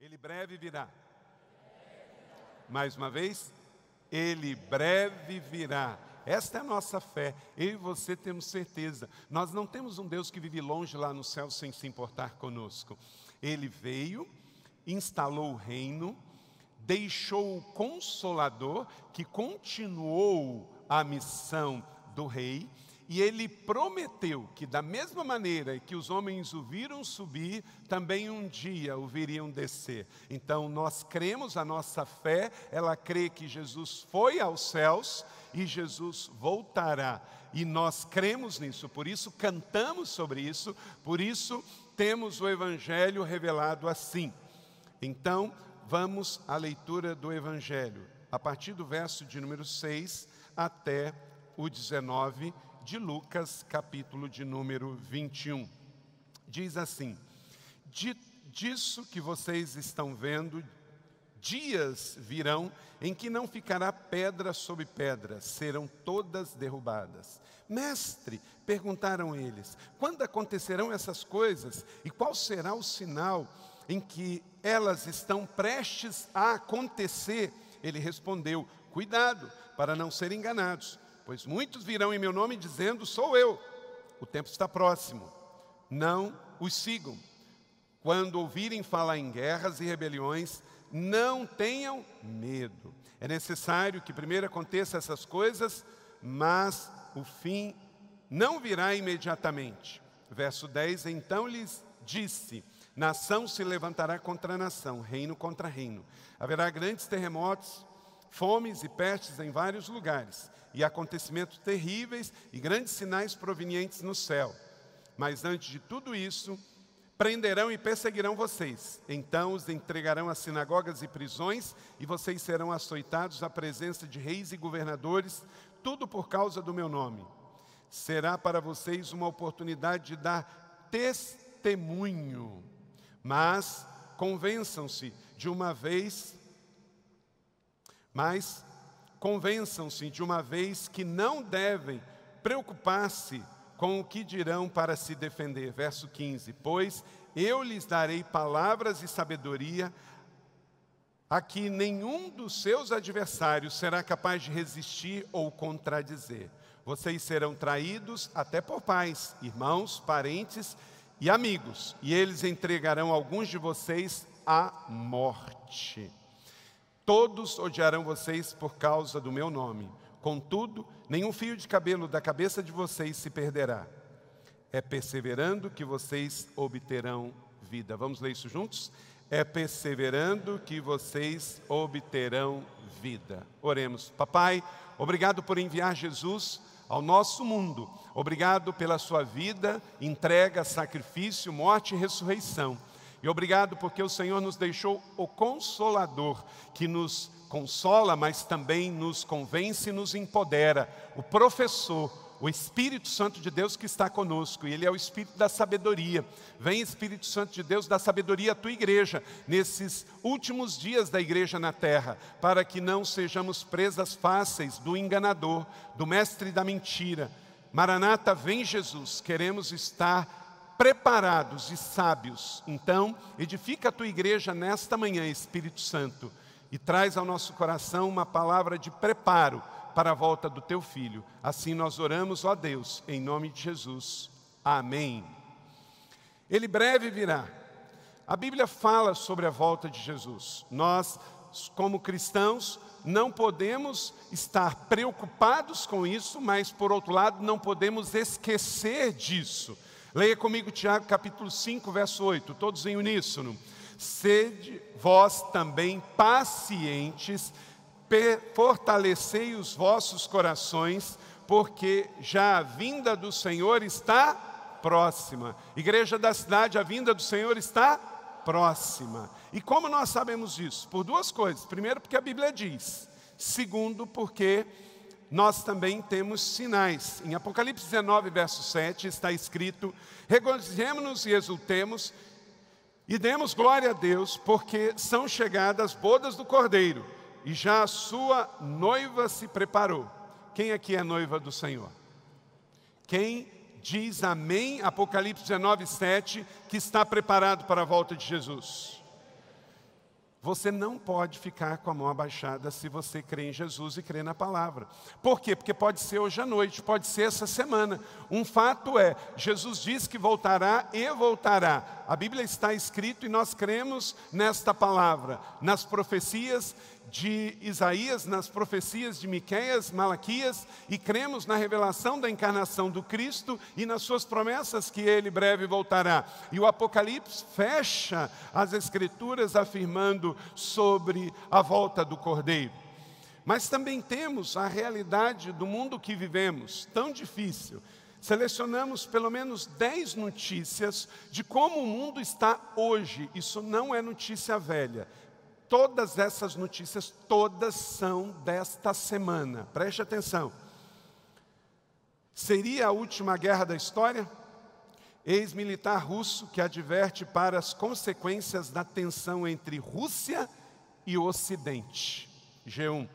Ele breve virá. Mais uma vez, ele breve virá. Esta é a nossa fé. Eu e você temos certeza. Nós não temos um Deus que vive longe lá no céu sem se importar conosco. Ele veio, instalou o reino, deixou o consolador que continuou a missão do rei e ele prometeu que, da mesma maneira que os homens o viram subir, também um dia o viriam descer. Então, nós cremos, a nossa fé, ela crê que Jesus foi aos céus e Jesus voltará. E nós cremos nisso, por isso cantamos sobre isso, por isso temos o Evangelho revelado assim. Então, vamos à leitura do Evangelho, a partir do verso de número 6 até o 19 de Lucas, capítulo de número 21. Diz assim: Disso que vocês estão vendo, dias virão em que não ficará pedra sobre pedra, serão todas derrubadas. Mestre, perguntaram eles, quando acontecerão essas coisas e qual será o sinal em que elas estão prestes a acontecer? Ele respondeu: Cuidado, para não serem enganados Pois muitos virão em meu nome dizendo: Sou eu. O tempo está próximo. Não os sigam. Quando ouvirem falar em guerras e rebeliões, não tenham medo. É necessário que primeiro aconteça essas coisas, mas o fim não virá imediatamente. Verso 10: Então lhes disse: Nação se levantará contra nação, reino contra reino. Haverá grandes terremotos, fomes e pestes em vários lugares e acontecimentos terríveis e grandes sinais provenientes no céu. Mas antes de tudo isso, prenderão e perseguirão vocês. Então os entregarão às sinagogas e prisões, e vocês serão açoitados à presença de reis e governadores, tudo por causa do meu nome. Será para vocês uma oportunidade de dar testemunho. Mas convençam-se de uma vez, mas Convençam-se de uma vez que não devem preocupar-se com o que dirão para se defender. Verso 15: Pois eu lhes darei palavras e sabedoria a que nenhum dos seus adversários será capaz de resistir ou contradizer. Vocês serão traídos até por pais, irmãos, parentes e amigos, e eles entregarão alguns de vocês à morte. Todos odiarão vocês por causa do meu nome. Contudo, nenhum fio de cabelo da cabeça de vocês se perderá. É perseverando que vocês obterão vida. Vamos ler isso juntos? É perseverando que vocês obterão vida. Oremos. Papai, obrigado por enviar Jesus ao nosso mundo. Obrigado pela sua vida, entrega, sacrifício, morte e ressurreição. E obrigado porque o Senhor nos deixou o consolador, que nos consola, mas também nos convence e nos empodera, o professor, o Espírito Santo de Deus que está conosco, e Ele é o Espírito da sabedoria. Vem, Espírito Santo de Deus, da sabedoria à tua igreja, nesses últimos dias da igreja na terra, para que não sejamos presas fáceis do enganador, do mestre da mentira. Maranata, vem Jesus, queremos estar preparados e sábios. Então, edifica a tua igreja nesta manhã, Espírito Santo, e traz ao nosso coração uma palavra de preparo para a volta do teu filho. Assim nós oramos, ó Deus, em nome de Jesus. Amém. Ele breve virá. A Bíblia fala sobre a volta de Jesus. Nós, como cristãos, não podemos estar preocupados com isso, mas, por outro lado, não podemos esquecer disso. Leia comigo Tiago capítulo 5, verso 8, todos em uníssono. Sede vós também pacientes, fortalecei os vossos corações, porque já a vinda do Senhor está próxima. Igreja da cidade, a vinda do Senhor está próxima. E como nós sabemos isso? Por duas coisas. Primeiro, porque a Bíblia diz. Segundo, porque nós também temos sinais. Em Apocalipse 19, verso 7, está escrito: Regozijemos-nos e exultemos e demos glória a Deus, porque são chegadas as bodas do Cordeiro e já a sua noiva se preparou. Quem aqui é noiva do Senhor? Quem diz amém, Apocalipse 19, 7, que está preparado para a volta de Jesus? Você não pode ficar com a mão abaixada se você crê em Jesus e crê na palavra. Por quê? Porque pode ser hoje à noite, pode ser essa semana. Um fato é, Jesus diz que voltará e voltará. A Bíblia está escrito e nós cremos nesta palavra, nas profecias de Isaías, nas profecias de Miqueias, Malaquias, e cremos na revelação da encarnação do Cristo e nas suas promessas que ele breve voltará. E o Apocalipse fecha as escrituras afirmando sobre a volta do Cordeiro. Mas também temos a realidade do mundo que vivemos, tão difícil. Selecionamos pelo menos 10 notícias de como o mundo está hoje. Isso não é notícia velha, Todas essas notícias, todas são desta semana. Preste atenção. Seria a última guerra da história? Ex-militar russo que adverte para as consequências da tensão entre Rússia e Ocidente. G1.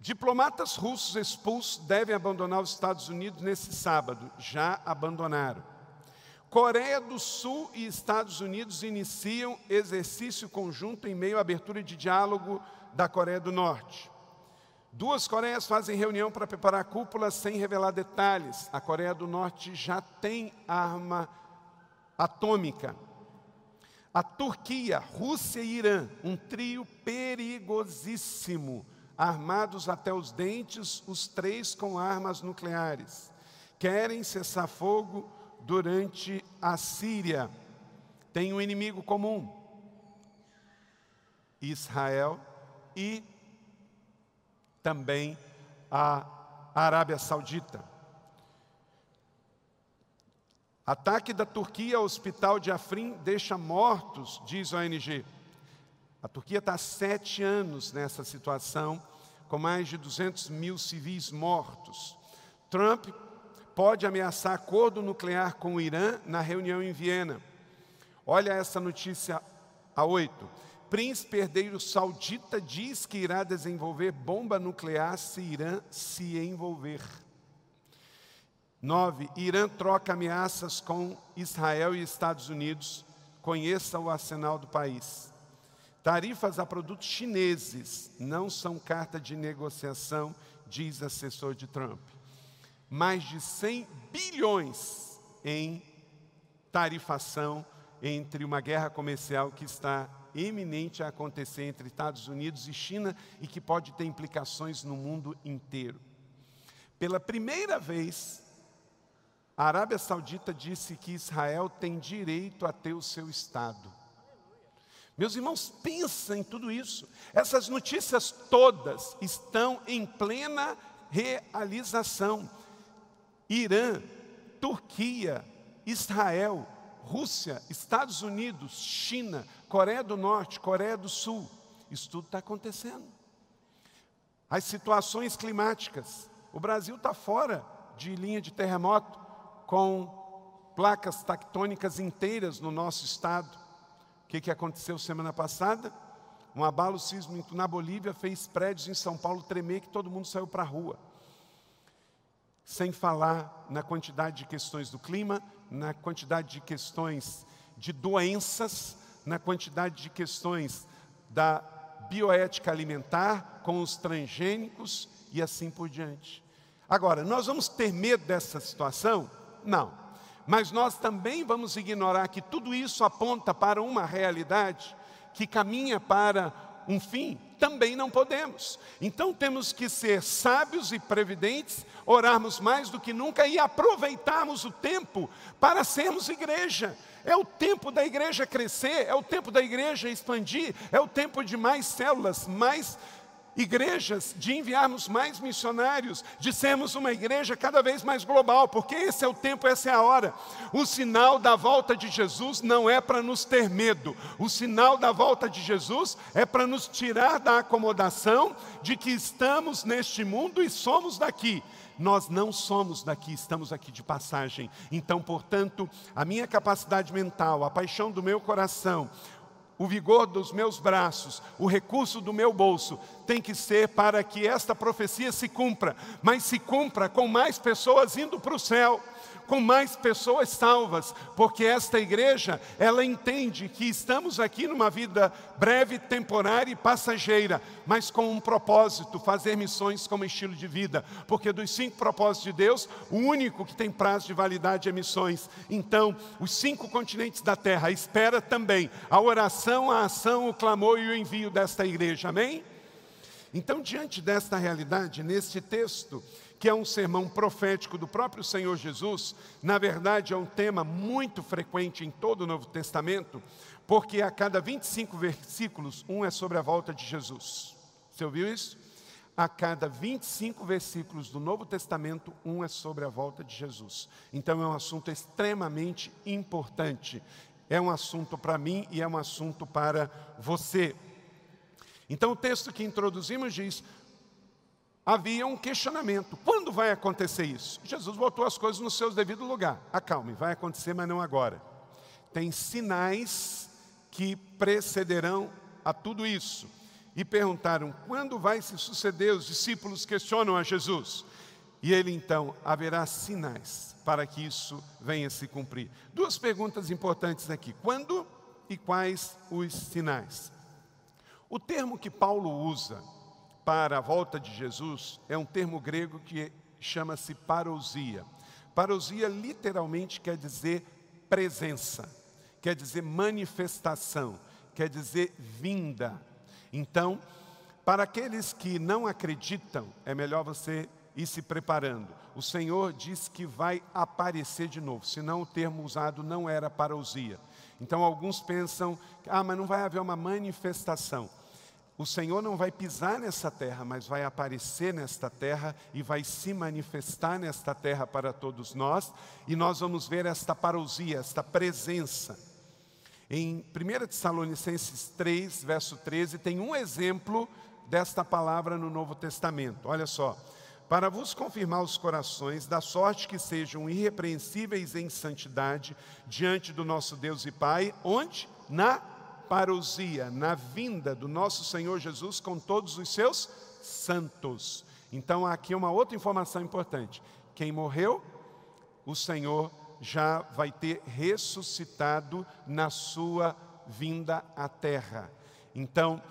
Diplomatas russos expulsos devem abandonar os Estados Unidos nesse sábado. Já abandonaram. Coreia do Sul e Estados Unidos iniciam exercício conjunto em meio à abertura de diálogo da Coreia do Norte. Duas Coreias fazem reunião para preparar cúpula sem revelar detalhes. A Coreia do Norte já tem arma atômica. A Turquia, Rússia e Irã, um trio perigosíssimo, armados até os dentes, os três com armas nucleares. Querem cessar fogo durante a Síria. Tem um inimigo comum: Israel e também a Arábia Saudita. Ataque da Turquia ao hospital de Afrin deixa mortos, diz a ONG. A Turquia está há sete anos nessa situação, com mais de 200 mil civis mortos. Trump pode ameaçar acordo nuclear com o Irã na reunião em Viena. Olha essa notícia a 8. Príncipe herdeiro saudita diz que irá desenvolver bomba nuclear se Irã se envolver. 9. Irã troca ameaças com Israel e Estados Unidos. Conheça o arsenal do país. Tarifas a produtos chineses não são carta de negociação, diz assessor de Trump mais de 100 bilhões em tarifação entre uma guerra comercial que está eminente a acontecer entre Estados Unidos e China e que pode ter implicações no mundo inteiro. Pela primeira vez, a Arábia Saudita disse que Israel tem direito a ter o seu Estado. Meus irmãos, pensa em tudo isso. Essas notícias todas estão em plena realização. Irã, Turquia, Israel, Rússia, Estados Unidos, China, Coreia do Norte, Coreia do Sul. Isso tudo está acontecendo. As situações climáticas. O Brasil está fora de linha de terremoto, com placas tectônicas inteiras no nosso estado. O que, que aconteceu semana passada? Um abalo sísmico na Bolívia fez prédios em São Paulo tremer que todo mundo saiu para a rua sem falar na quantidade de questões do clima, na quantidade de questões de doenças, na quantidade de questões da bioética alimentar com os transgênicos e assim por diante. Agora, nós vamos ter medo dessa situação? Não. Mas nós também vamos ignorar que tudo isso aponta para uma realidade que caminha para um fim, também não podemos. Então temos que ser sábios e previdentes, orarmos mais do que nunca e aproveitarmos o tempo para sermos igreja. É o tempo da igreja crescer, é o tempo da igreja expandir, é o tempo de mais células, mais igrejas, de enviarmos mais missionários, de sermos uma igreja cada vez mais global, porque esse é o tempo, essa é a hora. O sinal da volta de Jesus não é para nos ter medo, o sinal da volta de Jesus é para nos tirar da acomodação de que estamos neste mundo e somos daqui. Nós não somos daqui, estamos aqui de passagem. Então, portanto, a minha capacidade mental, a paixão do meu coração, o vigor dos meus braços, o recurso do meu bolso, tem que ser para que esta profecia se cumpra, mas se cumpra com mais pessoas indo para o céu, com mais pessoas salvas, porque esta igreja, ela entende que estamos aqui numa vida breve, temporária e passageira, mas com um propósito, fazer missões como estilo de vida, porque dos cinco propósitos de Deus, o único que tem prazo de validade é missões. Então, os cinco continentes da terra espera também a oração, a ação, o clamor e o envio desta igreja. Amém? Então, diante desta realidade, neste texto, que é um sermão profético do próprio Senhor Jesus, na verdade é um tema muito frequente em todo o Novo Testamento, porque a cada 25 versículos, um é sobre a volta de Jesus. Você ouviu isso? A cada 25 versículos do Novo Testamento, um é sobre a volta de Jesus. Então é um assunto extremamente importante. É um assunto para mim e é um assunto para você. Então o texto que introduzimos diz: havia um questionamento: quando vai acontecer isso? Jesus botou as coisas no seu devido lugar. Acalme, vai acontecer, mas não agora. Tem sinais que precederão a tudo isso. E perguntaram: quando vai se suceder? Os discípulos questionam a Jesus. E ele então haverá sinais para que isso venha se cumprir. Duas perguntas importantes aqui: quando e quais os sinais? O termo que Paulo usa para a volta de Jesus é um termo grego que chama-se parousia. Parousia literalmente quer dizer presença, quer dizer manifestação, quer dizer vinda. Então, para aqueles que não acreditam, é melhor você ir se preparando. O Senhor diz que vai aparecer de novo, senão o termo usado não era parousia. Então alguns pensam, ah, mas não vai haver uma manifestação. O Senhor não vai pisar nessa terra, mas vai aparecer nesta terra e vai se manifestar nesta terra para todos nós, e nós vamos ver esta parousia, esta presença. Em 1 Tessalonicenses 3, verso 13, tem um exemplo desta palavra no Novo Testamento. Olha só. Para vos confirmar os corações, da sorte que sejam irrepreensíveis em santidade diante do nosso Deus e Pai, onde? Na parousia, na vinda do nosso Senhor Jesus com todos os seus santos. Então, aqui uma outra informação importante: quem morreu, o Senhor já vai ter ressuscitado na sua vinda à terra. Então,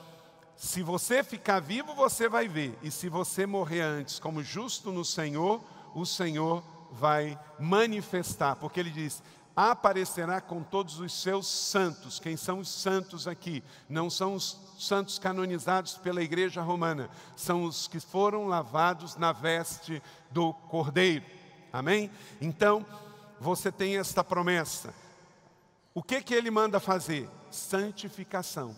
se você ficar vivo, você vai ver, e se você morrer antes como justo no Senhor, o Senhor vai manifestar, porque ele diz: aparecerá com todos os seus santos. Quem são os santos aqui? Não são os santos canonizados pela Igreja Romana, são os que foram lavados na veste do Cordeiro. Amém? Então, você tem esta promessa. O que que ele manda fazer? Santificação.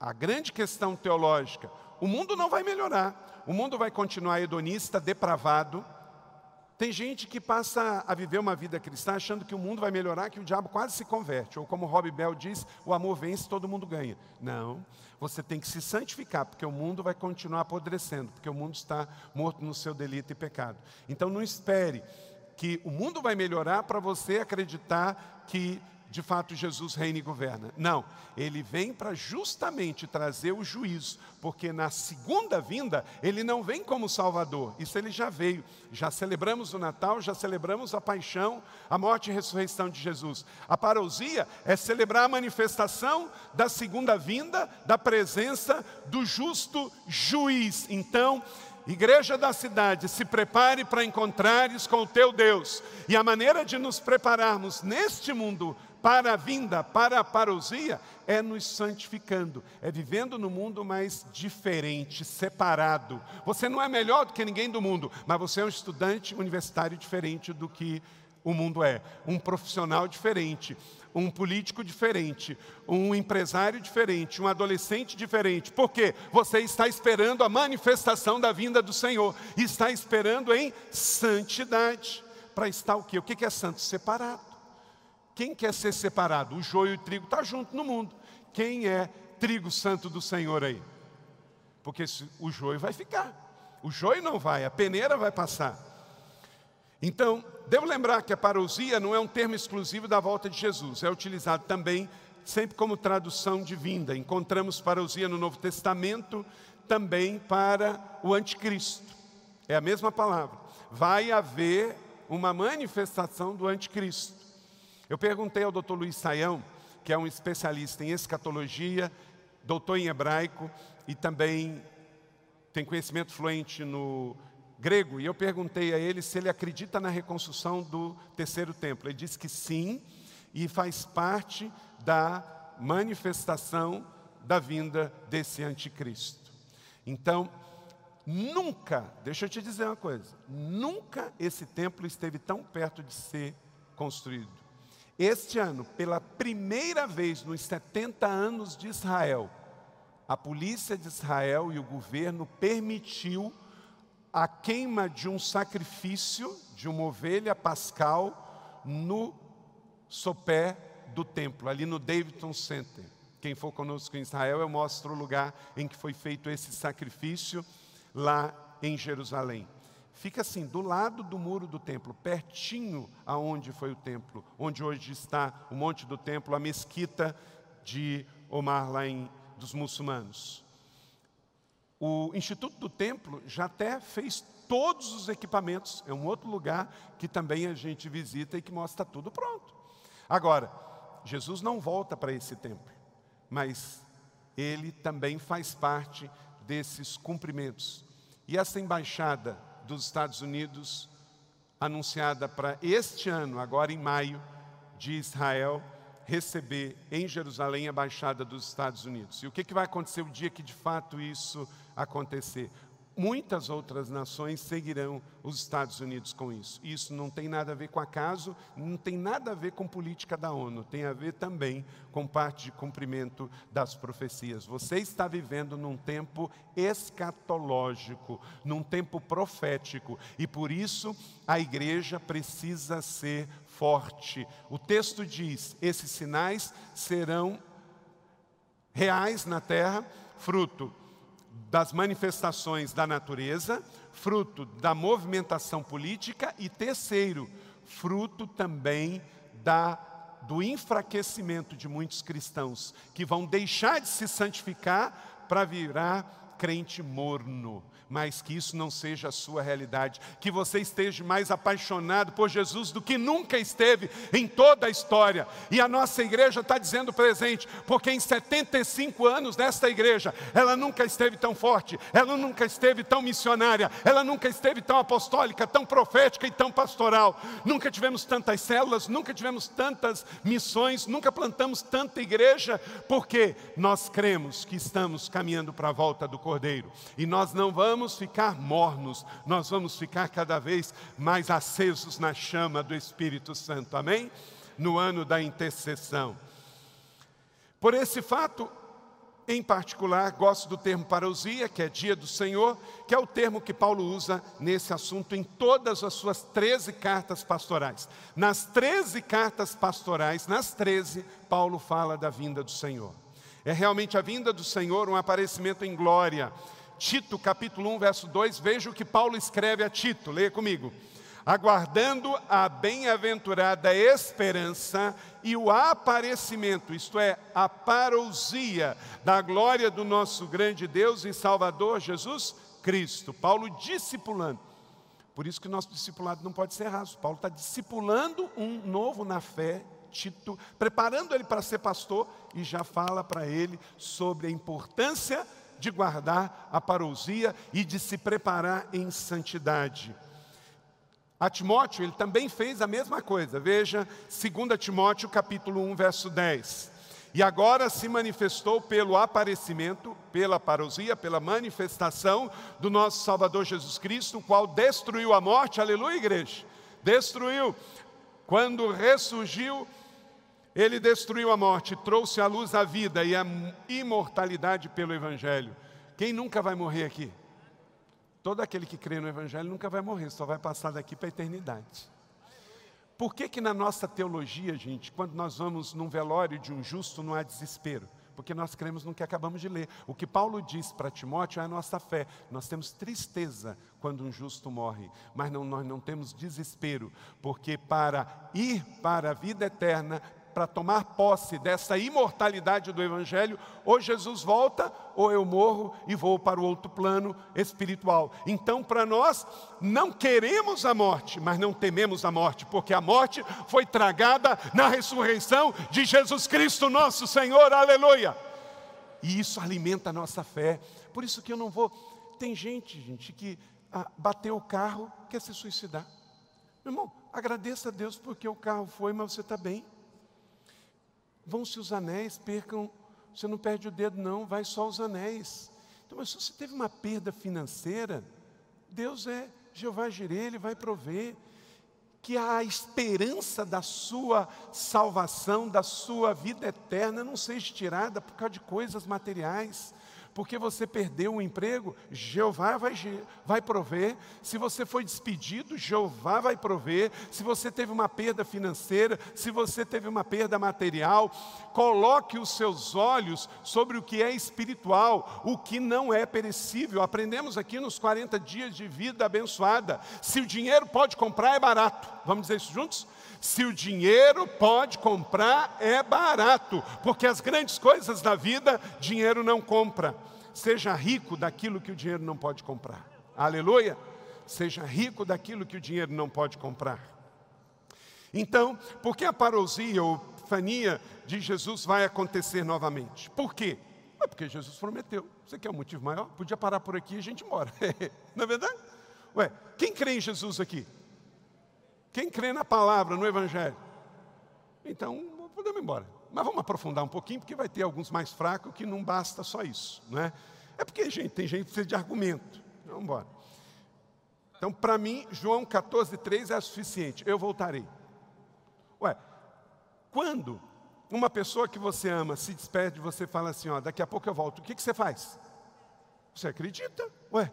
A grande questão teológica, o mundo não vai melhorar. O mundo vai continuar hedonista, depravado, tem gente que passa a viver uma vida cristã achando que o mundo vai melhorar, que o diabo quase se converte. Ou como Rob Bell diz, o amor vence, todo mundo ganha. Não, você tem que se santificar, porque o mundo vai continuar apodrecendo, porque o mundo está morto no seu delito e pecado. Então não espere que o mundo vai melhorar para você acreditar que de fato Jesus reina e governa. Não, ele vem para justamente trazer o juízo, porque na segunda vinda ele não vem como Salvador, isso ele já veio. Já celebramos o Natal, já celebramos a paixão, a morte e a ressurreição de Jesus. A parousia é celebrar a manifestação da segunda vinda, da presença do justo juiz. Então, Igreja da cidade, se prepare para encontrares com o teu Deus. E a maneira de nos prepararmos neste mundo para a vinda, para a parousia, é nos santificando, é vivendo no mundo mais diferente, separado. Você não é melhor do que ninguém do mundo, mas você é um estudante universitário diferente do que o mundo é, um profissional diferente, um político diferente, um empresário diferente, um adolescente diferente. Por quê? Você está esperando a manifestação da vinda do Senhor, está esperando em santidade. Para estar o quê? O que é santo? Separado. Quem quer ser separado? O joio e o trigo está junto no mundo. Quem é trigo santo do Senhor aí? Porque o joio vai ficar. O joio não vai, a peneira vai passar. Então, devo lembrar que a parousia não é um termo exclusivo da volta de Jesus, é utilizado também sempre como tradução de vinda. Encontramos parousia no Novo Testamento também para o anticristo. É a mesma palavra. Vai haver uma manifestação do anticristo. Eu perguntei ao Dr. Luiz Saião, que é um especialista em escatologia, doutor em hebraico e também tem conhecimento fluente no grego, e eu perguntei a ele se ele acredita na reconstrução do terceiro templo. Ele disse que sim, e faz parte da manifestação da vinda desse anticristo. Então, nunca, deixa eu te dizer uma coisa, nunca esse templo esteve tão perto de ser construído. Este ano, pela primeira vez nos 70 anos de Israel, a polícia de Israel e o governo permitiu a queima de um sacrifício de uma ovelha pascal no sopé do templo, ali no Davidson Center. Quem for conosco em Israel, eu mostro o lugar em que foi feito esse sacrifício lá em Jerusalém. Fica assim, do lado do muro do templo, pertinho aonde foi o templo, onde hoje está o monte do templo, a mesquita de Omar lá em dos muçulmanos. O Instituto do Templo já até fez todos os equipamentos, é um outro lugar que também a gente visita e que mostra tudo pronto. Agora, Jesus não volta para esse templo, mas ele também faz parte desses cumprimentos. E essa embaixada dos Estados Unidos, anunciada para este ano, agora em maio, de Israel, receber em Jerusalém a embaixada dos Estados Unidos. E o que, que vai acontecer o dia que de fato isso acontecer? Muitas outras nações seguirão os Estados Unidos com isso. Isso não tem nada a ver com acaso, não tem nada a ver com política da ONU, tem a ver também com parte de cumprimento das profecias. Você está vivendo num tempo escatológico, num tempo profético, e por isso a igreja precisa ser forte. O texto diz: esses sinais serão reais na terra, fruto das manifestações da natureza, fruto da movimentação política e terceiro, fruto também da do enfraquecimento de muitos cristãos que vão deixar de se santificar para virar crente morno mas que isso não seja a sua realidade. Que você esteja mais apaixonado por Jesus do que nunca esteve em toda a história. E a nossa igreja está dizendo presente, porque em 75 anos desta igreja, ela nunca esteve tão forte, ela nunca esteve tão missionária, ela nunca esteve tão apostólica, tão profética e tão pastoral. Nunca tivemos tantas células, nunca tivemos tantas missões, nunca plantamos tanta igreja, porque nós cremos que estamos caminhando para a volta do Cordeiro. E nós não vamos ficar mornos, nós vamos ficar cada vez mais acesos na chama do Espírito Santo, amém? No ano da intercessão. Por esse fato, em particular, gosto do termo parousia, que é dia do Senhor, que é o termo que Paulo usa nesse assunto em todas as suas 13 cartas pastorais. Nas 13 cartas pastorais, nas 13, Paulo fala da vinda do Senhor. É realmente a vinda do Senhor, um aparecimento em glória, Tito, capítulo 1, verso 2, veja o que Paulo escreve a Tito, leia comigo. Aguardando a bem-aventurada esperança e o aparecimento, isto é, a parousia da glória do nosso grande Deus e Salvador Jesus Cristo. Paulo discipulando. Por isso que o nosso discipulado não pode ser raso. Paulo está discipulando um novo na fé, Tito, preparando ele para ser pastor e já fala para ele sobre a importância de guardar a parousia e de se preparar em santidade. A Timóteo, ele também fez a mesma coisa. Veja, 2 Timóteo, capítulo 1, verso 10. E agora se manifestou pelo aparecimento, pela parousia, pela manifestação do nosso Salvador Jesus Cristo, o qual destruiu a morte, aleluia, igreja. Destruiu. Quando ressurgiu, ele destruiu a morte, trouxe à luz a vida e a imortalidade pelo Evangelho. Quem nunca vai morrer aqui? Todo aquele que crê no Evangelho nunca vai morrer, só vai passar daqui para a eternidade. Por que que na nossa teologia, gente, quando nós vamos num velório de um justo, não há desespero? Porque nós cremos no que acabamos de ler. O que Paulo diz para Timóteo é a nossa fé. Nós temos tristeza quando um justo morre, mas não, nós não temos desespero, porque para ir para a vida eterna para tomar posse dessa imortalidade do Evangelho, ou Jesus volta, ou eu morro e vou para o outro plano espiritual. Então, para nós, não queremos a morte, mas não tememos a morte, porque a morte foi tragada na ressurreição de Jesus Cristo, nosso Senhor, aleluia. E isso alimenta a nossa fé. Por isso que eu não vou. Tem gente, gente, que ah, bateu o carro, quer se suicidar. Meu irmão, agradeça a Deus porque o carro foi, mas você está bem. Vão-se os anéis, percam. Você não perde o dedo, não, vai só os anéis. Então, mas se você teve uma perda financeira, Deus é Jeová Jireh, Ele vai prover. Que a esperança da sua salvação, da sua vida eterna, não seja tirada por causa de coisas materiais porque você perdeu o emprego, Jeová vai, vai prover. Se você foi despedido, Jeová vai prover. Se você teve uma perda financeira, se você teve uma perda material, coloque os seus olhos sobre o que é espiritual, o que não é perecível. Aprendemos aqui nos 40 dias de vida abençoada. Se o dinheiro pode comprar, é barato. Vamos dizer isso juntos? Se o dinheiro pode comprar, é barato, porque as grandes coisas da vida, dinheiro não compra. Seja rico daquilo que o dinheiro não pode comprar. Aleluia! Seja rico daquilo que o dinheiro não pode comprar. Então, por que a parousia ou fania de Jesus vai acontecer novamente? Por quê? É porque Jesus prometeu. Você quer um motivo maior? Podia parar por aqui e a gente mora. não é verdade? Ué, quem crê em Jesus aqui? Quem crê na palavra, no Evangelho? Então, podemos ir embora. Mas vamos aprofundar um pouquinho, porque vai ter alguns mais fracos que não basta só isso. Não é? porque, gente, tem gente que precisa de argumento. Vamos embora. Então, para mim, João 14, 3 é suficiente. Eu voltarei. Ué, quando uma pessoa que você ama se despede de você fala assim, ó, daqui a pouco eu volto, o que, que você faz? Você acredita? Ué,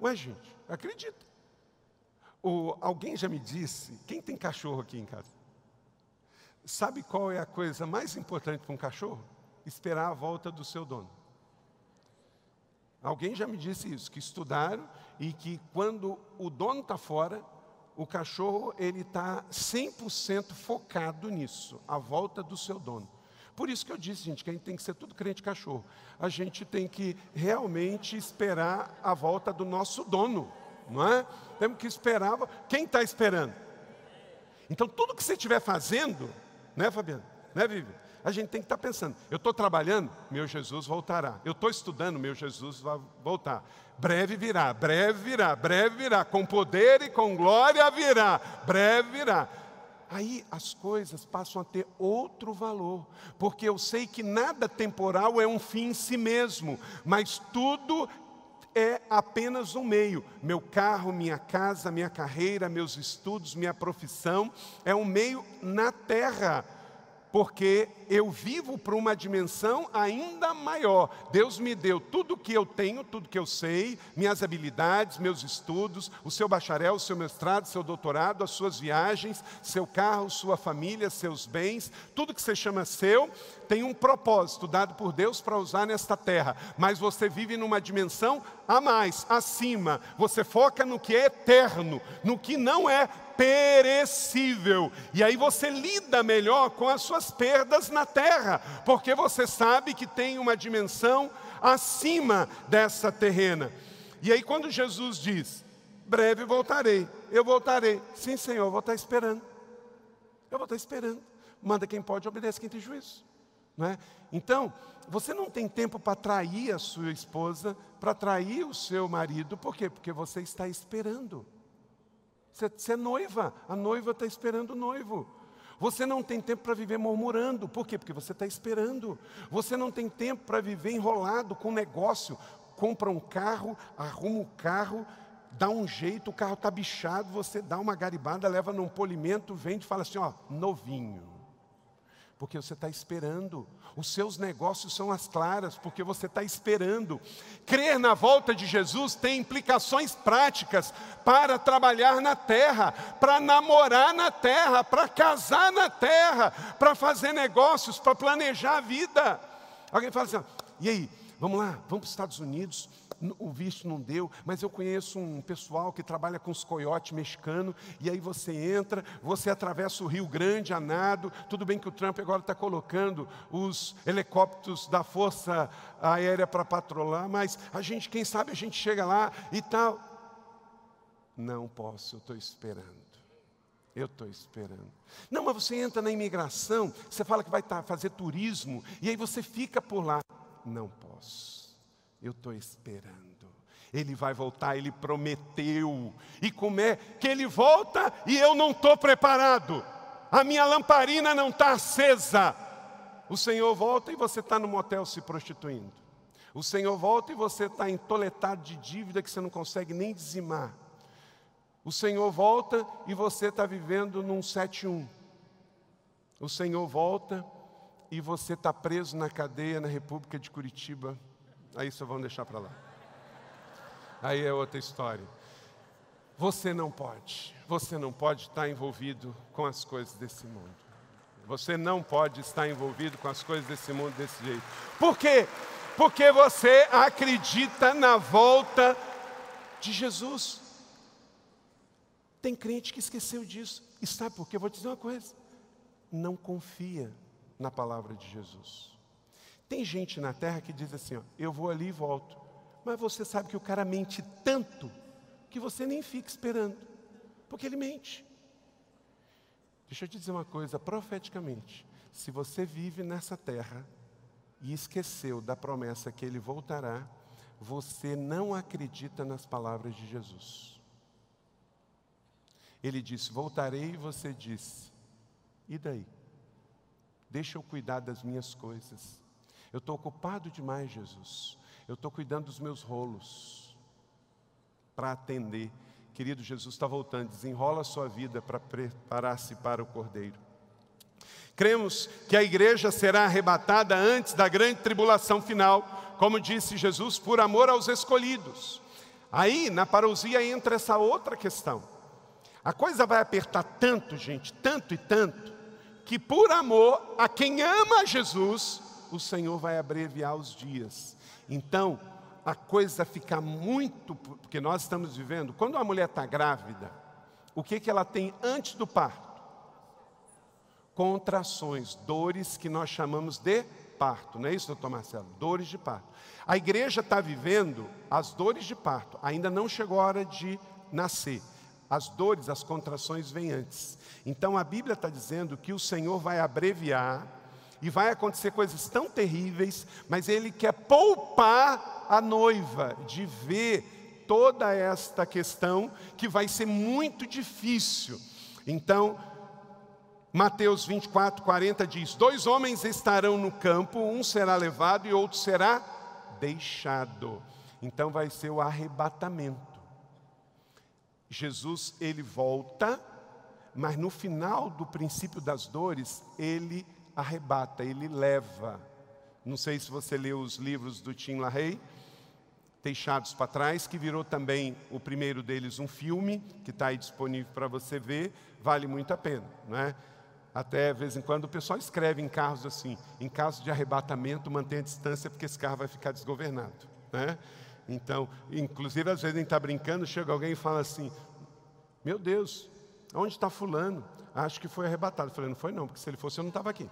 ué, gente, acredita. O, alguém já me disse, quem tem cachorro aqui em casa? Sabe qual é a coisa mais importante para um cachorro? Esperar a volta do seu dono. Alguém já me disse isso, que estudaram e que quando o dono está fora, o cachorro ele está 100% focado nisso, a volta do seu dono. Por isso que eu disse, gente, que a gente tem que ser tudo crente cachorro. A gente tem que realmente esperar a volta do nosso dono não é? Temos que esperar. Quem está esperando? Então, tudo que você estiver fazendo, né, Fabiano? Né, Vivi? A gente tem que estar tá pensando: eu estou trabalhando, meu Jesus voltará. Eu estou estudando, meu Jesus vai voltar. Breve virá, breve virá, breve virá. Com poder e com glória virá, breve virá. Aí as coisas passam a ter outro valor, porque eu sei que nada temporal é um fim em si mesmo, mas tudo é apenas um meio. Meu carro, minha casa, minha carreira, meus estudos, minha profissão, é um meio na terra porque eu vivo para uma dimensão ainda maior. Deus me deu tudo o que eu tenho, tudo que eu sei, minhas habilidades, meus estudos, o seu bacharel, o seu mestrado, seu doutorado, as suas viagens, seu carro, sua família, seus bens, tudo que você chama seu, tem um propósito dado por Deus para usar nesta terra. Mas você vive numa dimensão a mais, acima. Você foca no que é eterno, no que não é perecível. E aí você lida melhor com as suas perdas na terra, porque você sabe que tem uma dimensão acima dessa terrena. E aí quando Jesus diz: "Breve voltarei", eu voltarei. Sim, Senhor, eu vou estar esperando. Eu vou estar esperando. Manda quem pode, obedece quem tem juízo. É? Então, você não tem tempo para trair a sua esposa, para trair o seu marido, por quê? Porque você está esperando. Você, você é noiva, a noiva está esperando o noivo. Você não tem tempo para viver murmurando, por quê? Porque você está esperando. Você não tem tempo para viver enrolado com negócio. Compra um carro, arruma o um carro, dá um jeito, o carro está bichado, você dá uma garibada, leva num polimento, vende e fala assim: ó, novinho porque você está esperando. Os seus negócios são as claras, porque você está esperando. Crer na volta de Jesus tem implicações práticas para trabalhar na terra, para namorar na terra, para casar na terra, para fazer negócios, para planejar a vida. Alguém fala assim: e aí, vamos lá, vamos para os Estados Unidos, o visto não deu, mas eu conheço um pessoal que trabalha com os coiotes mexicanos, e aí você entra, você atravessa o Rio Grande a nado, tudo bem que o Trump agora está colocando os helicópteros da Força Aérea para patrolar, mas a gente, quem sabe, a gente chega lá e tal. Não posso, eu estou esperando. Eu estou esperando. Não, mas você entra na imigração, você fala que vai tá, fazer turismo, e aí você fica por lá. Não posso. Eu estou esperando. Ele vai voltar, ele prometeu. E como é que ele volta e eu não estou preparado? A minha lamparina não está acesa. O Senhor volta e você está no motel se prostituindo. O Senhor volta e você está entoletado de dívida que você não consegue nem dizimar. O Senhor volta e você está vivendo num 7-1. O Senhor volta e você está preso na cadeia na República de Curitiba. Aí só vamos deixar para lá. Aí é outra história. Você não pode, você não pode estar envolvido com as coisas desse mundo. Você não pode estar envolvido com as coisas desse mundo desse jeito. Por quê? Porque você acredita na volta de Jesus. Tem crente que esqueceu disso. E sabe por quê? Eu vou te dizer uma coisa. Não confia na palavra de Jesus. Tem gente na terra que diz assim: ó, eu vou ali e volto. Mas você sabe que o cara mente tanto que você nem fica esperando, porque ele mente. Deixa eu te dizer uma coisa, profeticamente: se você vive nessa terra e esqueceu da promessa que ele voltará, você não acredita nas palavras de Jesus. Ele disse: Voltarei, e você disse: E daí? Deixa eu cuidar das minhas coisas. Eu estou ocupado demais, Jesus. Eu estou cuidando dos meus rolos para atender. Querido, Jesus está voltando, desenrola a sua vida para preparar-se para o Cordeiro. Cremos que a igreja será arrebatada antes da grande tribulação final, como disse Jesus, por amor aos escolhidos. Aí, na parousia, entra essa outra questão. A coisa vai apertar tanto, gente, tanto e tanto, que por amor a quem ama Jesus, o Senhor vai abreviar os dias. Então, a coisa fica muito, porque nós estamos vivendo, quando a mulher está grávida, o que, que ela tem antes do parto? Contrações, dores que nós chamamos de parto, não é isso, doutor Marcelo? Dores de parto. A igreja está vivendo as dores de parto, ainda não chegou a hora de nascer. As dores, as contrações vêm antes. Então a Bíblia está dizendo que o Senhor vai abreviar e vai acontecer coisas tão terríveis, mas Ele quer poupar a noiva de ver toda esta questão que vai ser muito difícil. Então, Mateus 24, 40 diz: Dois homens estarão no campo, um será levado e outro será deixado. Então vai ser o arrebatamento. Jesus, ele volta, mas no final do princípio das dores, ele arrebata, ele leva. Não sei se você leu os livros do Tim LaHaye, Deixados para Trás, que virou também o primeiro deles um filme, que está aí disponível para você ver, vale muito a pena, né? Até, de vez em quando, o pessoal escreve em carros assim, em caso de arrebatamento, mantenha a distância, porque esse carro vai ficar desgovernado, né? Então, inclusive, às vezes a gente está brincando, chega alguém e fala assim: Meu Deus, onde está Fulano? Acho que foi arrebatado. Eu falei: Não foi, não, porque se ele fosse, eu não estava aqui.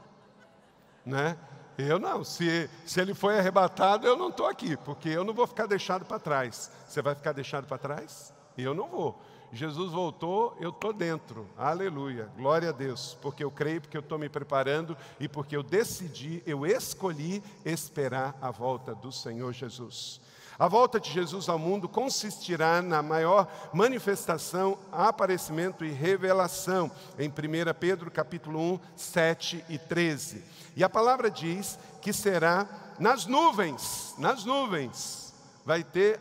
Né? Eu não, se, se ele foi arrebatado, eu não estou aqui, porque eu não vou ficar deixado para trás. Você vai ficar deixado para trás? Eu não vou. Jesus voltou, eu estou dentro. Aleluia. Glória a Deus. Porque eu creio, porque eu estou me preparando e porque eu decidi, eu escolhi esperar a volta do Senhor Jesus. A volta de Jesus ao mundo consistirá na maior manifestação, aparecimento e revelação, em 1 Pedro capítulo 1, 7 e 13. E a palavra diz que será nas nuvens, nas nuvens, vai ter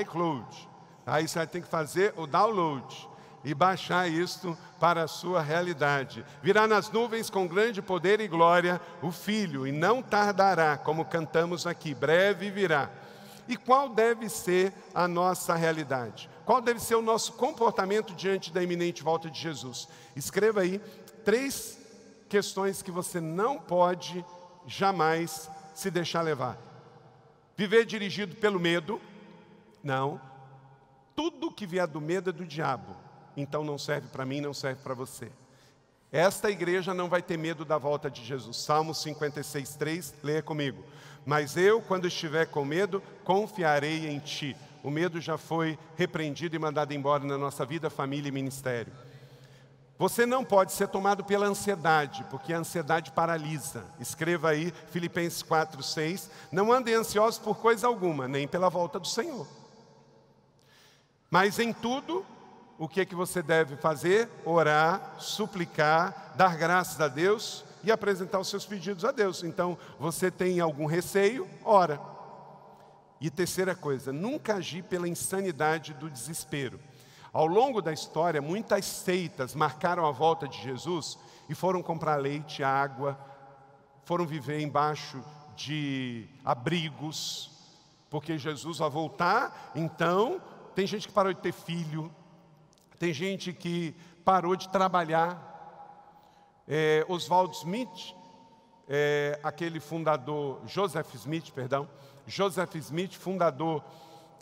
iCloud. Aí você vai ter que fazer o download e baixar isto para a sua realidade. Virá nas nuvens com grande poder e glória o Filho, e não tardará, como cantamos aqui, breve virá. E qual deve ser a nossa realidade? Qual deve ser o nosso comportamento diante da iminente volta de Jesus? Escreva aí três questões que você não pode jamais se deixar levar. Viver dirigido pelo medo, Não. Tudo que vier do medo é do diabo. Então não serve para mim, não serve para você. Esta igreja não vai ter medo da volta de Jesus. Salmo 56, 3, leia comigo. Mas eu, quando estiver com medo, confiarei em ti. O medo já foi repreendido e mandado embora na nossa vida, família e ministério. Você não pode ser tomado pela ansiedade, porque a ansiedade paralisa. Escreva aí Filipenses 4, 6. Não andem ansiosos por coisa alguma, nem pela volta do Senhor. Mas em tudo, o que é que você deve fazer? Orar, suplicar, dar graças a Deus e apresentar os seus pedidos a Deus. Então, você tem algum receio? Ora. E terceira coisa, nunca agir pela insanidade do desespero. Ao longo da história, muitas seitas marcaram a volta de Jesus e foram comprar leite, água, foram viver embaixo de abrigos, porque Jesus vai voltar, então tem gente que parou de ter filho, tem gente que parou de trabalhar. É, Oswald Smith, é, aquele fundador, Joseph Smith, perdão, Joseph Smith, fundador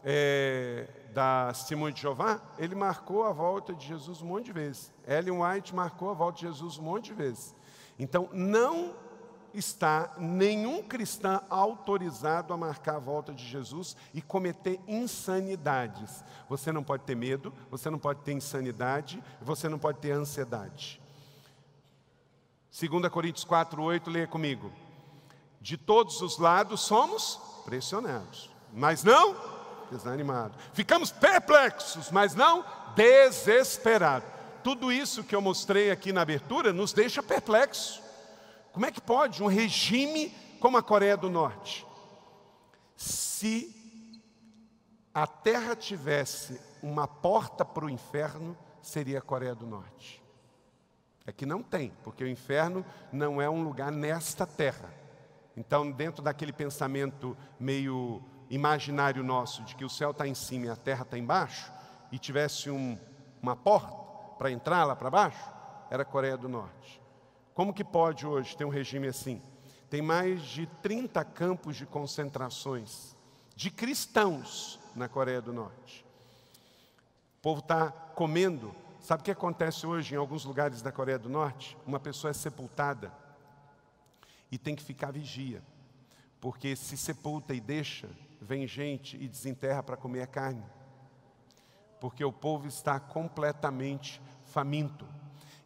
é, da Simone de Jeová, ele marcou a volta de Jesus um monte de vezes. Ellen White marcou a volta de Jesus um monte de vezes. Então, não está nenhum cristão autorizado a marcar a volta de Jesus e cometer insanidades. Você não pode ter medo, você não pode ter insanidade, você não pode ter ansiedade. 2 Coríntios 4, 8, leia comigo. De todos os lados somos pressionados, mas não desanimados. Ficamos perplexos, mas não desesperados. Tudo isso que eu mostrei aqui na abertura nos deixa perplexos. Como é que pode um regime como a Coreia do Norte? Se a terra tivesse uma porta para o inferno, seria a Coreia do Norte. É que não tem, porque o inferno não é um lugar nesta terra. Então, dentro daquele pensamento meio imaginário nosso de que o céu está em cima e a terra está embaixo, e tivesse um, uma porta para entrar lá para baixo, era a Coreia do Norte. Como que pode hoje ter um regime assim? Tem mais de 30 campos de concentrações de cristãos na Coreia do Norte. O povo está comendo. Sabe o que acontece hoje em alguns lugares da Coreia do Norte? Uma pessoa é sepultada e tem que ficar vigia, porque se sepulta e deixa, vem gente e desenterra para comer a carne, porque o povo está completamente faminto.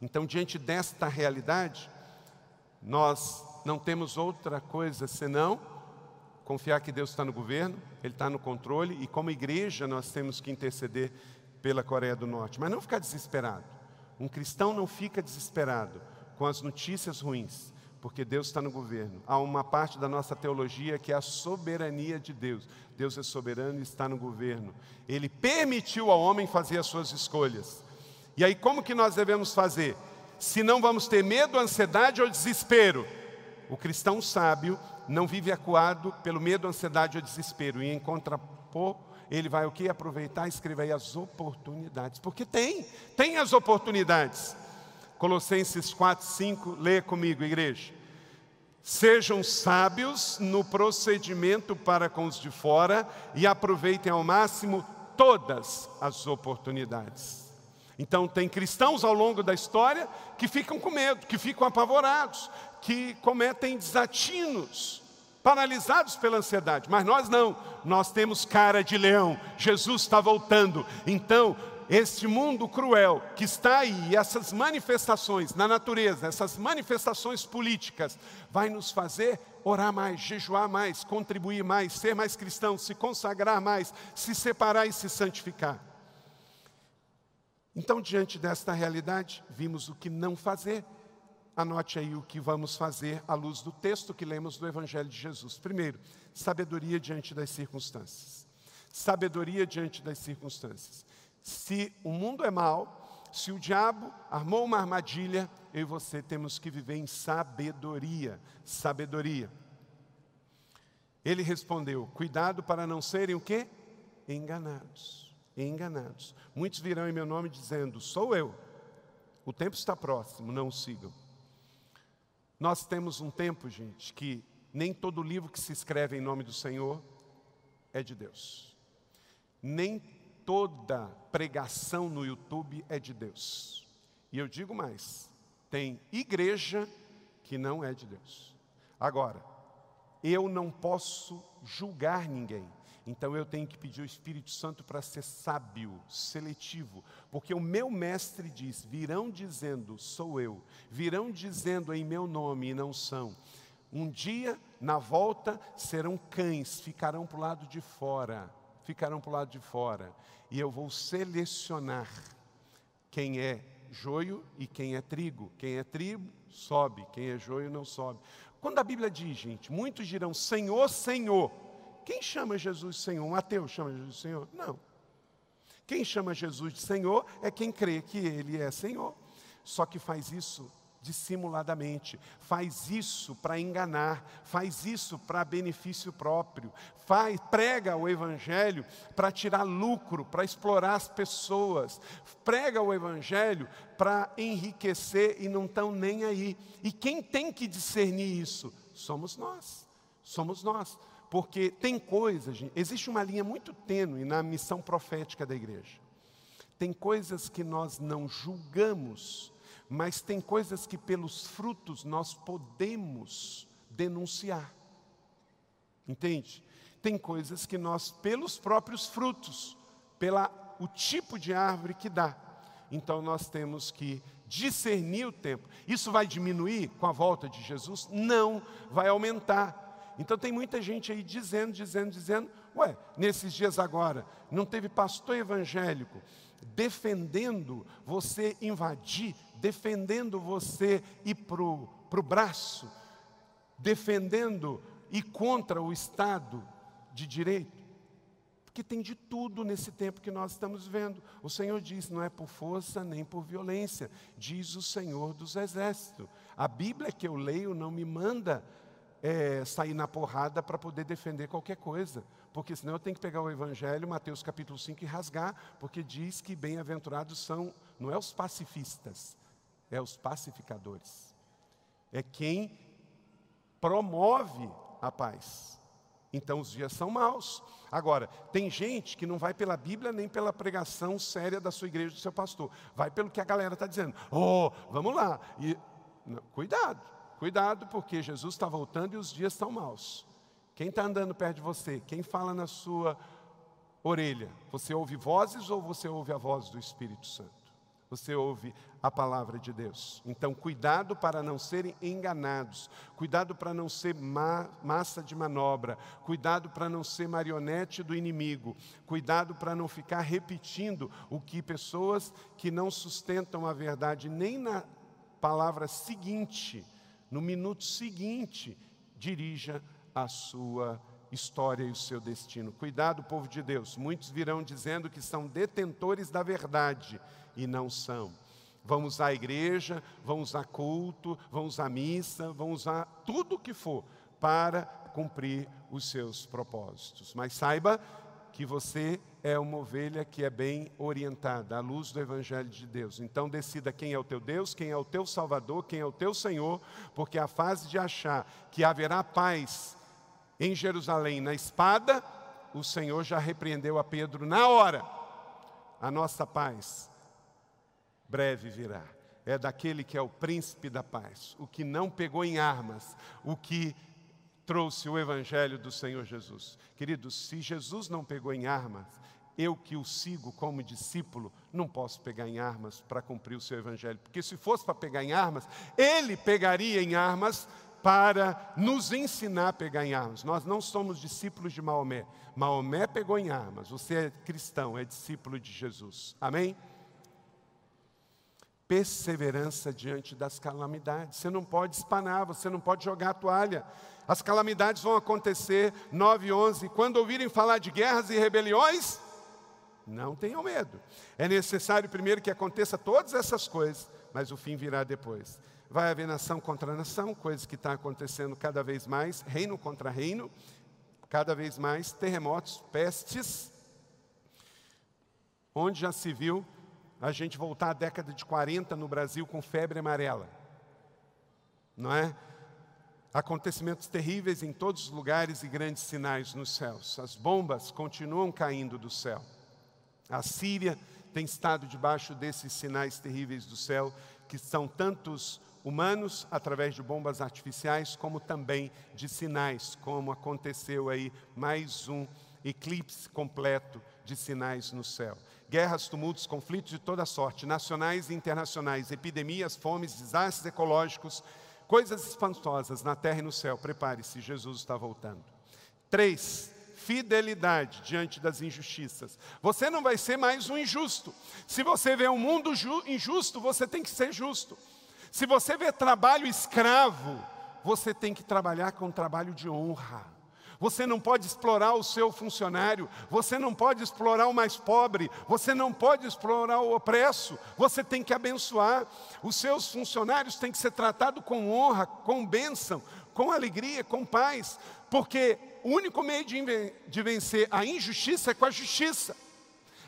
Então, diante desta realidade, nós não temos outra coisa senão confiar que Deus está no governo, Ele está no controle, e como igreja nós temos que interceder pela Coreia do Norte, mas não ficar desesperado. Um cristão não fica desesperado com as notícias ruins, porque Deus está no governo. Há uma parte da nossa teologia que é a soberania de Deus. Deus é soberano e está no governo. Ele permitiu ao homem fazer as suas escolhas. E aí, como que nós devemos fazer? Se não vamos ter medo, ansiedade ou desespero? O cristão sábio não vive acuado pelo medo, ansiedade ou desespero. E em contrapor, ele vai o que? Aproveitar e escrever aí as oportunidades. Porque tem, tem as oportunidades. Colossenses 4, 5, leia comigo, igreja. Sejam sábios no procedimento para com os de fora e aproveitem ao máximo todas as oportunidades. Então, tem cristãos ao longo da história que ficam com medo, que ficam apavorados, que cometem desatinos, paralisados pela ansiedade. Mas nós não, nós temos cara de leão, Jesus está voltando. Então, este mundo cruel que está aí, essas manifestações na natureza, essas manifestações políticas, vai nos fazer orar mais, jejuar mais, contribuir mais, ser mais cristão, se consagrar mais, se separar e se santificar. Então, diante desta realidade, vimos o que não fazer. Anote aí o que vamos fazer à luz do texto que lemos do Evangelho de Jesus. Primeiro, sabedoria diante das circunstâncias. Sabedoria diante das circunstâncias. Se o mundo é mau, se o diabo armou uma armadilha, eu e você temos que viver em sabedoria. Sabedoria. Ele respondeu: Cuidado para não serem o quê? Enganados enganados. Muitos virão em meu nome dizendo: Sou eu. O tempo está próximo, não o sigam. Nós temos um tempo, gente, que nem todo livro que se escreve em nome do Senhor é de Deus. nem toda pregação no YouTube é de Deus. E eu digo mais: tem igreja que não é de Deus. Agora, eu não posso julgar ninguém. Então eu tenho que pedir o Espírito Santo para ser sábio, seletivo, porque o meu mestre diz: virão dizendo, sou eu, virão dizendo em meu nome e não são. Um dia, na volta, serão cães, ficarão para o lado de fora, ficarão para o lado de fora, e eu vou selecionar quem é joio e quem é trigo. Quem é trigo, sobe, quem é joio, não sobe. Quando a Bíblia diz, gente, muitos dirão Senhor, Senhor. Quem chama Jesus Senhor? Um ateu chama Jesus Senhor? Não. Quem chama Jesus de Senhor é quem crê que Ele é Senhor. Só que faz isso dissimuladamente, faz isso para enganar, faz isso para benefício próprio, faz, prega o evangelho para tirar lucro, para explorar as pessoas, prega o evangelho para enriquecer e não estão nem aí. E quem tem que discernir isso? Somos nós. Somos nós. Porque tem coisas, existe uma linha muito tênue na missão profética da igreja. Tem coisas que nós não julgamos mas tem coisas que pelos frutos nós podemos denunciar. Entende? Tem coisas que nós pelos próprios frutos, pela o tipo de árvore que dá. Então nós temos que discernir o tempo. Isso vai diminuir com a volta de Jesus? Não, vai aumentar. Então tem muita gente aí dizendo, dizendo, dizendo, ué, nesses dias agora, não teve pastor evangélico defendendo você invadir defendendo você ir para o braço, defendendo e contra o Estado de direito. Porque tem de tudo nesse tempo que nós estamos vendo. O Senhor diz: não é por força nem por violência, diz o Senhor dos Exércitos. A Bíblia que eu leio não me manda é, sair na porrada para poder defender qualquer coisa. Porque senão eu tenho que pegar o Evangelho, Mateus capítulo 5, e rasgar, porque diz que bem-aventurados são, não é os pacifistas, é os pacificadores. É quem promove a paz. Então os dias são maus. Agora, tem gente que não vai pela Bíblia nem pela pregação séria da sua igreja, do seu pastor. Vai pelo que a galera está dizendo. Oh, vamos lá. E, não, cuidado, cuidado, porque Jesus está voltando e os dias estão maus. Quem está andando perto de você? Quem fala na sua orelha? Você ouve vozes ou você ouve a voz do Espírito Santo? Você ouve a palavra de Deus. Então, cuidado para não serem enganados, cuidado para não ser ma massa de manobra, cuidado para não ser marionete do inimigo, cuidado para não ficar repetindo o que pessoas que não sustentam a verdade nem na palavra seguinte, no minuto seguinte, dirija a sua história e o seu destino. Cuidado, povo de Deus, muitos virão dizendo que são detentores da verdade e não são usar a igreja, vão usar culto, vão usar missa, vão usar tudo o que for para cumprir os seus propósitos. Mas saiba que você é uma ovelha que é bem orientada à luz do Evangelho de Deus. Então decida quem é o teu Deus, quem é o teu Salvador, quem é o teu Senhor, porque a fase de achar que haverá paz em Jerusalém na espada, o Senhor já repreendeu a Pedro na hora. A nossa paz breve virá. É daquele que é o príncipe da paz, o que não pegou em armas, o que trouxe o evangelho do Senhor Jesus. Queridos, se Jesus não pegou em armas, eu que o sigo como discípulo, não posso pegar em armas para cumprir o seu evangelho, porque se fosse para pegar em armas, ele pegaria em armas para nos ensinar a pegar em armas. Nós não somos discípulos de Maomé. Maomé pegou em armas. Você é cristão, é discípulo de Jesus. Amém? Perseverança diante das calamidades. Você não pode espanar, você não pode jogar a toalha. As calamidades vão acontecer, 9 e 11. Quando ouvirem falar de guerras e rebeliões, não tenham medo. É necessário primeiro que aconteça todas essas coisas, mas o fim virá depois. Vai haver nação contra nação, coisas que estão acontecendo cada vez mais, reino contra reino, cada vez mais terremotos, pestes, onde já se viu a gente voltar à década de 40 no Brasil com febre amarela. Não é? Acontecimentos terríveis em todos os lugares e grandes sinais nos céus. As bombas continuam caindo do céu. A Síria tem estado debaixo desses sinais terríveis do céu, que são tantos humanos através de bombas artificiais, como também de sinais, como aconteceu aí mais um eclipse completo de sinais no céu. Guerras, tumultos, conflitos de toda sorte, nacionais e internacionais, epidemias, fomes, desastres ecológicos, coisas espantosas na terra e no céu. Prepare-se, Jesus está voltando. Três, fidelidade diante das injustiças. Você não vai ser mais um injusto. Se você vê um mundo injusto, você tem que ser justo. Se você vê trabalho escravo, você tem que trabalhar com trabalho de honra. Você não pode explorar o seu funcionário, você não pode explorar o mais pobre, você não pode explorar o opresso, você tem que abençoar. Os seus funcionários têm que ser tratados com honra, com bênção, com alegria, com paz, porque o único meio de vencer a injustiça é com a justiça.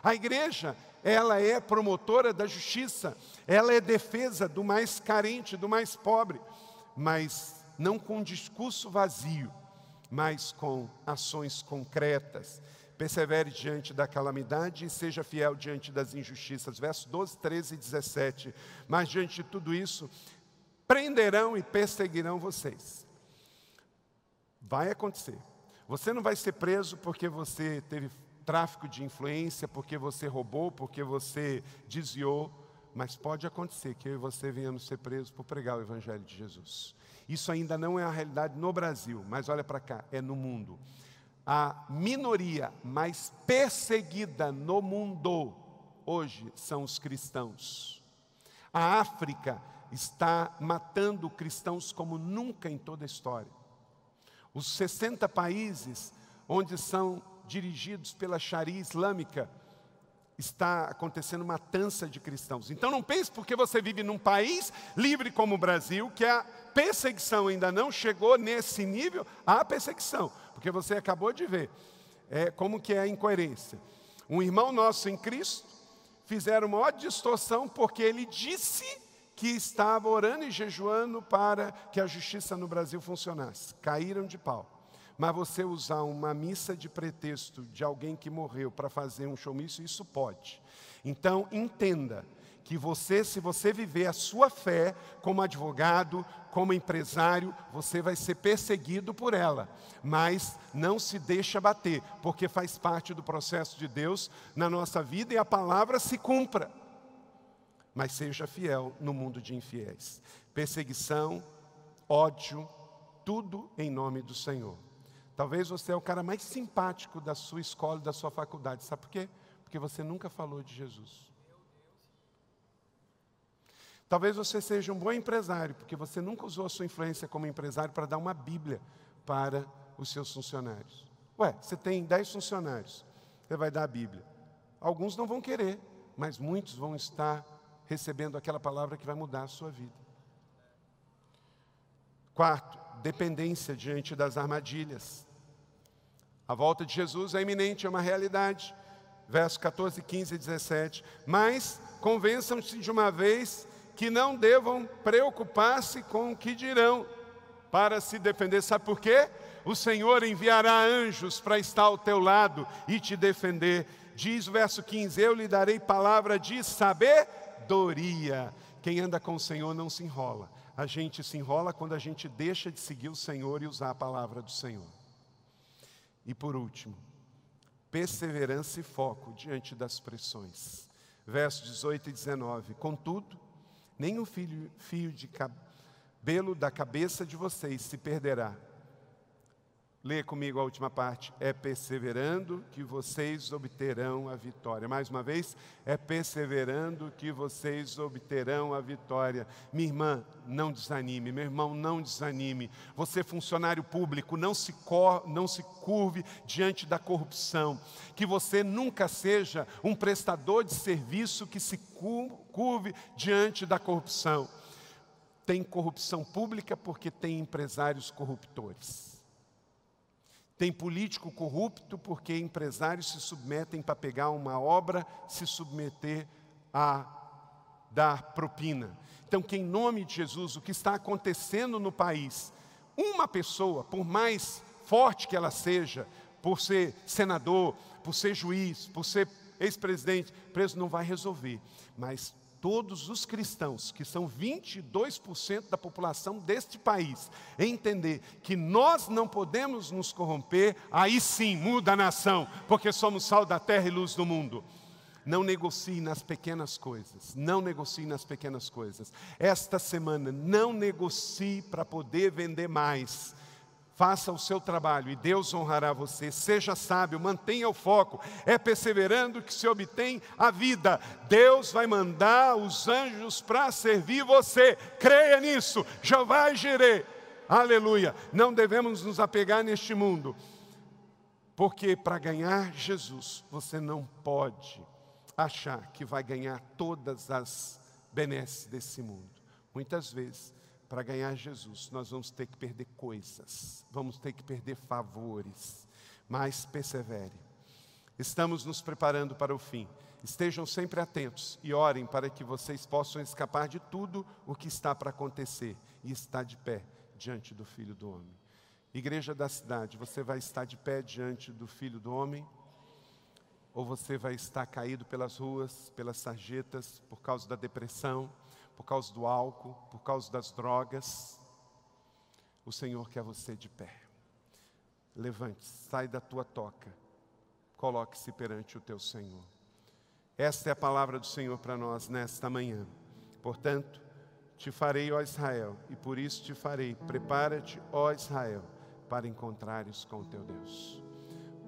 A igreja, ela é promotora da justiça, ela é defesa do mais carente, do mais pobre, mas não com discurso vazio, mas com ações concretas. Persevere diante da calamidade e seja fiel diante das injustiças. Versos 12, 13 e 17. Mas diante de tudo isso, prenderão e perseguirão vocês. Vai acontecer. Você não vai ser preso porque você teve tráfico de influência, porque você roubou, porque você desviou, mas pode acontecer que eu e você venhamos ser presos por pregar o Evangelho de Jesus. Isso ainda não é a realidade no Brasil, mas olha para cá, é no mundo. A minoria mais perseguida no mundo hoje são os cristãos. A África está matando cristãos como nunca em toda a história. Os 60 países onde são dirigidos pela Sharia islâmica está acontecendo matança de cristãos. Então não pense porque você vive num país livre como o Brasil que a perseguição ainda não chegou nesse nível, há perseguição, porque você acabou de ver é, como que é a incoerência. Um irmão nosso em Cristo fizeram uma distorção porque ele disse que estava orando e jejuando para que a justiça no Brasil funcionasse. Caíram de pau. Mas você usar uma missa de pretexto de alguém que morreu para fazer um showmício, isso pode. Então, entenda que você, se você viver a sua fé como advogado, como empresário, você vai ser perseguido por ela. Mas não se deixa bater, porque faz parte do processo de Deus na nossa vida e a palavra se cumpra. Mas seja fiel no mundo de infiéis. Perseguição, ódio, tudo em nome do Senhor. Talvez você é o cara mais simpático da sua escola da sua faculdade. Sabe por quê? Porque você nunca falou de Jesus. Talvez você seja um bom empresário, porque você nunca usou a sua influência como empresário para dar uma Bíblia para os seus funcionários. Ué, você tem dez funcionários, você vai dar a Bíblia. Alguns não vão querer, mas muitos vão estar recebendo aquela palavra que vai mudar a sua vida. Quarto, dependência diante das armadilhas. A volta de Jesus é iminente, é uma realidade. Verso 14, 15 e 17. Mas convençam-se de uma vez que não devam preocupar-se com o que dirão para se defender. Sabe por quê? O Senhor enviará anjos para estar ao teu lado e te defender. Diz o verso 15: Eu lhe darei palavra de sabedoria. Quem anda com o Senhor não se enrola. A gente se enrola quando a gente deixa de seguir o Senhor e usar a palavra do Senhor. E por último, perseverança e foco diante das pressões. Versos 18 e 19. Contudo, nem o fio, de cabelo da cabeça de vocês se perderá Leia comigo a última parte. É perseverando que vocês obterão a vitória. Mais uma vez, é perseverando que vocês obterão a vitória. Minha irmã, não desanime. Meu irmão, não desanime. Você, funcionário público, não se, cor, não se curve diante da corrupção. Que você nunca seja um prestador de serviço que se curve diante da corrupção. Tem corrupção pública porque tem empresários corruptores. Tem político corrupto porque empresários se submetem para pegar uma obra, se submeter a dar propina. Então, que em nome de Jesus, o que está acontecendo no país, uma pessoa, por mais forte que ela seja, por ser senador, por ser juiz, por ser ex-presidente, preso não vai resolver. Mas todos os cristãos, que são 22% da população deste país, entender que nós não podemos nos corromper, aí sim muda a nação, porque somos sal da terra e luz do mundo. Não negocie nas pequenas coisas. Não negocie nas pequenas coisas. Esta semana, não negocie para poder vender mais. Faça o seu trabalho e Deus honrará você. Seja sábio, mantenha o foco. É perseverando que se obtém a vida. Deus vai mandar os anjos para servir você. Creia nisso. Jeová Jireh. Aleluia. Não devemos nos apegar neste mundo. Porque para ganhar Jesus, você não pode achar que vai ganhar todas as benesses desse mundo. Muitas vezes para ganhar Jesus, nós vamos ter que perder coisas, vamos ter que perder favores, mas persevere. Estamos nos preparando para o fim. Estejam sempre atentos e orem para que vocês possam escapar de tudo o que está para acontecer e estar de pé diante do Filho do Homem. Igreja da cidade, você vai estar de pé diante do Filho do Homem? Ou você vai estar caído pelas ruas, pelas sarjetas, por causa da depressão? Por causa do álcool, por causa das drogas, o Senhor quer você de pé. Levante, sai da tua toca, coloque-se perante o teu Senhor. Esta é a palavra do Senhor para nós nesta manhã. Portanto, te farei, ó Israel, e por isso te farei. Prepara-te, ó Israel, para encontrares com o teu Deus.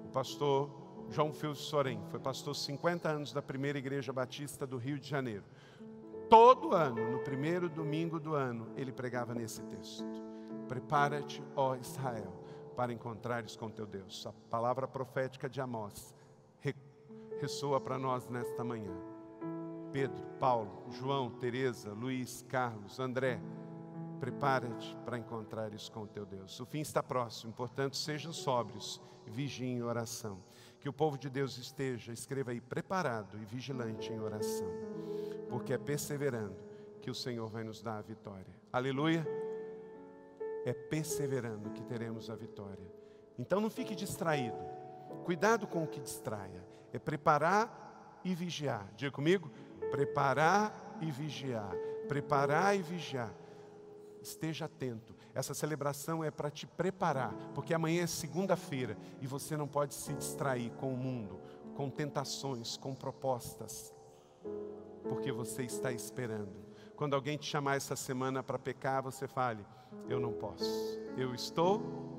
O pastor João Filho Sorém foi pastor 50 anos da primeira igreja batista do Rio de Janeiro todo ano, no primeiro domingo do ano, ele pregava nesse texto. Prepara-te, ó Israel, para encontrares com teu Deus. A palavra profética de Amós ressoa para nós nesta manhã. Pedro, Paulo, João, Teresa, Luiz, Carlos, André, prepara-te para encontrares com teu Deus. O fim está próximo, portanto, sejam sóbrios, vigiem em oração. Que o povo de Deus esteja, escreva aí, preparado e vigilante em oração porque é perseverando que o Senhor vai nos dar a vitória. Aleluia! É perseverando que teremos a vitória. Então não fique distraído. Cuidado com o que distraia. É preparar e vigiar. Diga comigo: preparar e vigiar. Preparar e vigiar. Esteja atento. Essa celebração é para te preparar, porque amanhã é segunda-feira e você não pode se distrair com o mundo, com tentações, com propostas porque você está esperando. Quando alguém te chamar essa semana para pecar, você fale: Eu não posso, eu estou